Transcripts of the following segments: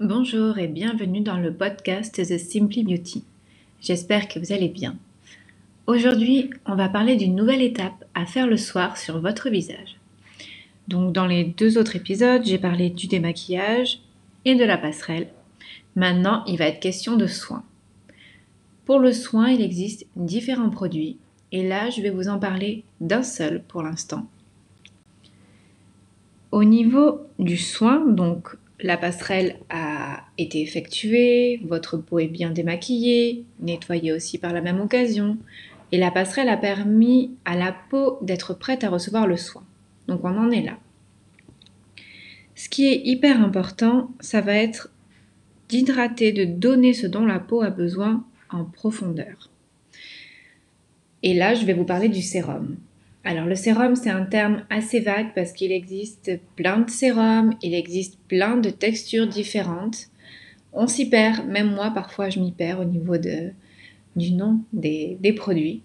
Bonjour et bienvenue dans le podcast The Simply Beauty. J'espère que vous allez bien. Aujourd'hui, on va parler d'une nouvelle étape à faire le soir sur votre visage. Donc dans les deux autres épisodes, j'ai parlé du démaquillage et de la passerelle. Maintenant, il va être question de soins. Pour le soin, il existe différents produits et là, je vais vous en parler d'un seul pour l'instant. Au niveau du soin, donc la passerelle a été effectuée, votre peau est bien démaquillée, nettoyée aussi par la même occasion, et la passerelle a permis à la peau d'être prête à recevoir le soin. Donc on en est là. Ce qui est hyper important, ça va être d'hydrater, de donner ce dont la peau a besoin en profondeur. Et là, je vais vous parler du sérum. Alors le sérum, c'est un terme assez vague parce qu'il existe plein de sérums, il existe plein de textures différentes. On s'y perd, même moi parfois je m'y perds au niveau de, du nom des, des produits.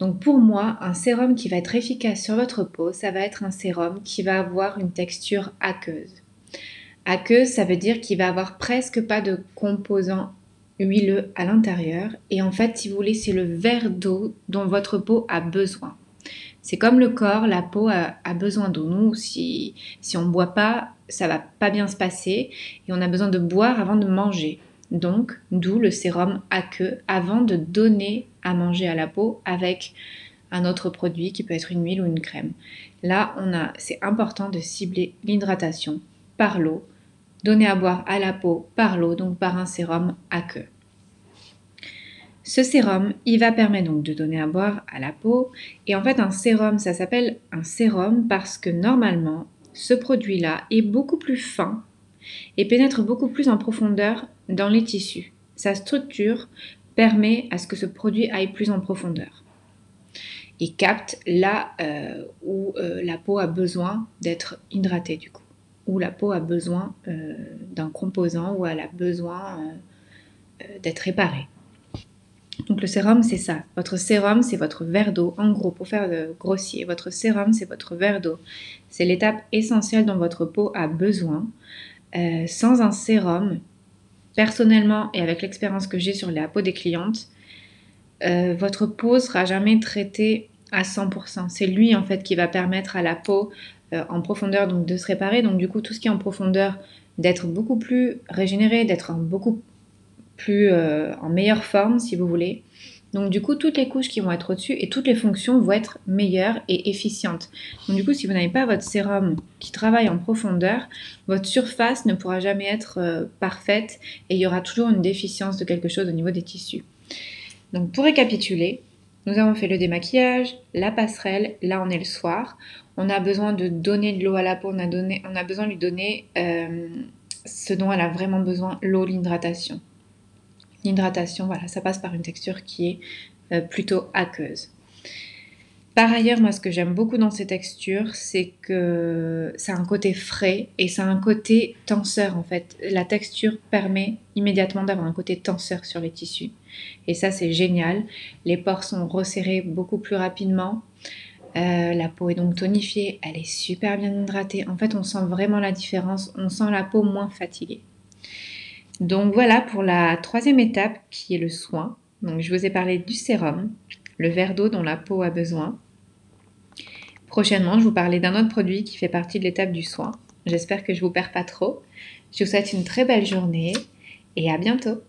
Donc pour moi, un sérum qui va être efficace sur votre peau, ça va être un sérum qui va avoir une texture aqueuse. Aqueuse, ça veut dire qu'il va avoir presque pas de composants huileux à l'intérieur. Et en fait, si vous voulez, c'est le verre d'eau dont votre peau a besoin. C'est comme le corps, la peau a, besoin d'eau. Nous, si, on ne boit pas, ça va pas bien se passer et on a besoin de boire avant de manger. Donc, d'où le sérum aqueux avant de donner à manger à la peau avec un autre produit qui peut être une huile ou une crème. Là, on a, c'est important de cibler l'hydratation par l'eau, donner à boire à la peau par l'eau, donc par un sérum aqueux. Ce sérum, il va permettre donc de donner à boire à la peau. Et en fait, un sérum, ça s'appelle un sérum parce que normalement, ce produit-là est beaucoup plus fin et pénètre beaucoup plus en profondeur dans les tissus. Sa structure permet à ce que ce produit aille plus en profondeur et capte là euh, où euh, la peau a besoin d'être hydratée du coup, où la peau a besoin euh, d'un composant, où elle a besoin d'être réparée. Donc le sérum, c'est ça. Votre sérum, c'est votre verre d'eau. En gros, pour faire de grossier, votre sérum, c'est votre verre d'eau. C'est l'étape essentielle dont votre peau a besoin. Euh, sans un sérum, personnellement et avec l'expérience que j'ai sur la peau des clientes, euh, votre peau sera jamais traitée à 100%. C'est lui en fait qui va permettre à la peau euh, en profondeur donc de se réparer. Donc du coup, tout ce qui est en profondeur d'être beaucoup plus régénéré, d'être beaucoup plus euh, en meilleure forme si vous voulez. Donc du coup, toutes les couches qui vont être au-dessus et toutes les fonctions vont être meilleures et efficientes. Donc du coup, si vous n'avez pas votre sérum qui travaille en profondeur, votre surface ne pourra jamais être euh, parfaite et il y aura toujours une déficience de quelque chose au niveau des tissus. Donc pour récapituler, nous avons fait le démaquillage, la passerelle, là on est le soir. On a besoin de donner de l'eau à la peau, on a, donné, on a besoin de lui donner euh, ce dont elle a vraiment besoin, l'eau, l'hydratation. L'hydratation, voilà, ça passe par une texture qui est euh, plutôt aqueuse. Par ailleurs, moi, ce que j'aime beaucoup dans ces textures, c'est que ça a un côté frais et ça a un côté tenseur, en fait. La texture permet immédiatement d'avoir un côté tenseur sur les tissus. Et ça, c'est génial. Les pores sont resserrés beaucoup plus rapidement. Euh, la peau est donc tonifiée, elle est super bien hydratée. En fait, on sent vraiment la différence. On sent la peau moins fatiguée. Donc voilà pour la troisième étape qui est le soin. Donc je vous ai parlé du sérum, le verre d'eau dont la peau a besoin. Prochainement, je vous parler d'un autre produit qui fait partie de l'étape du soin. J'espère que je vous perds pas trop. Je vous souhaite une très belle journée et à bientôt.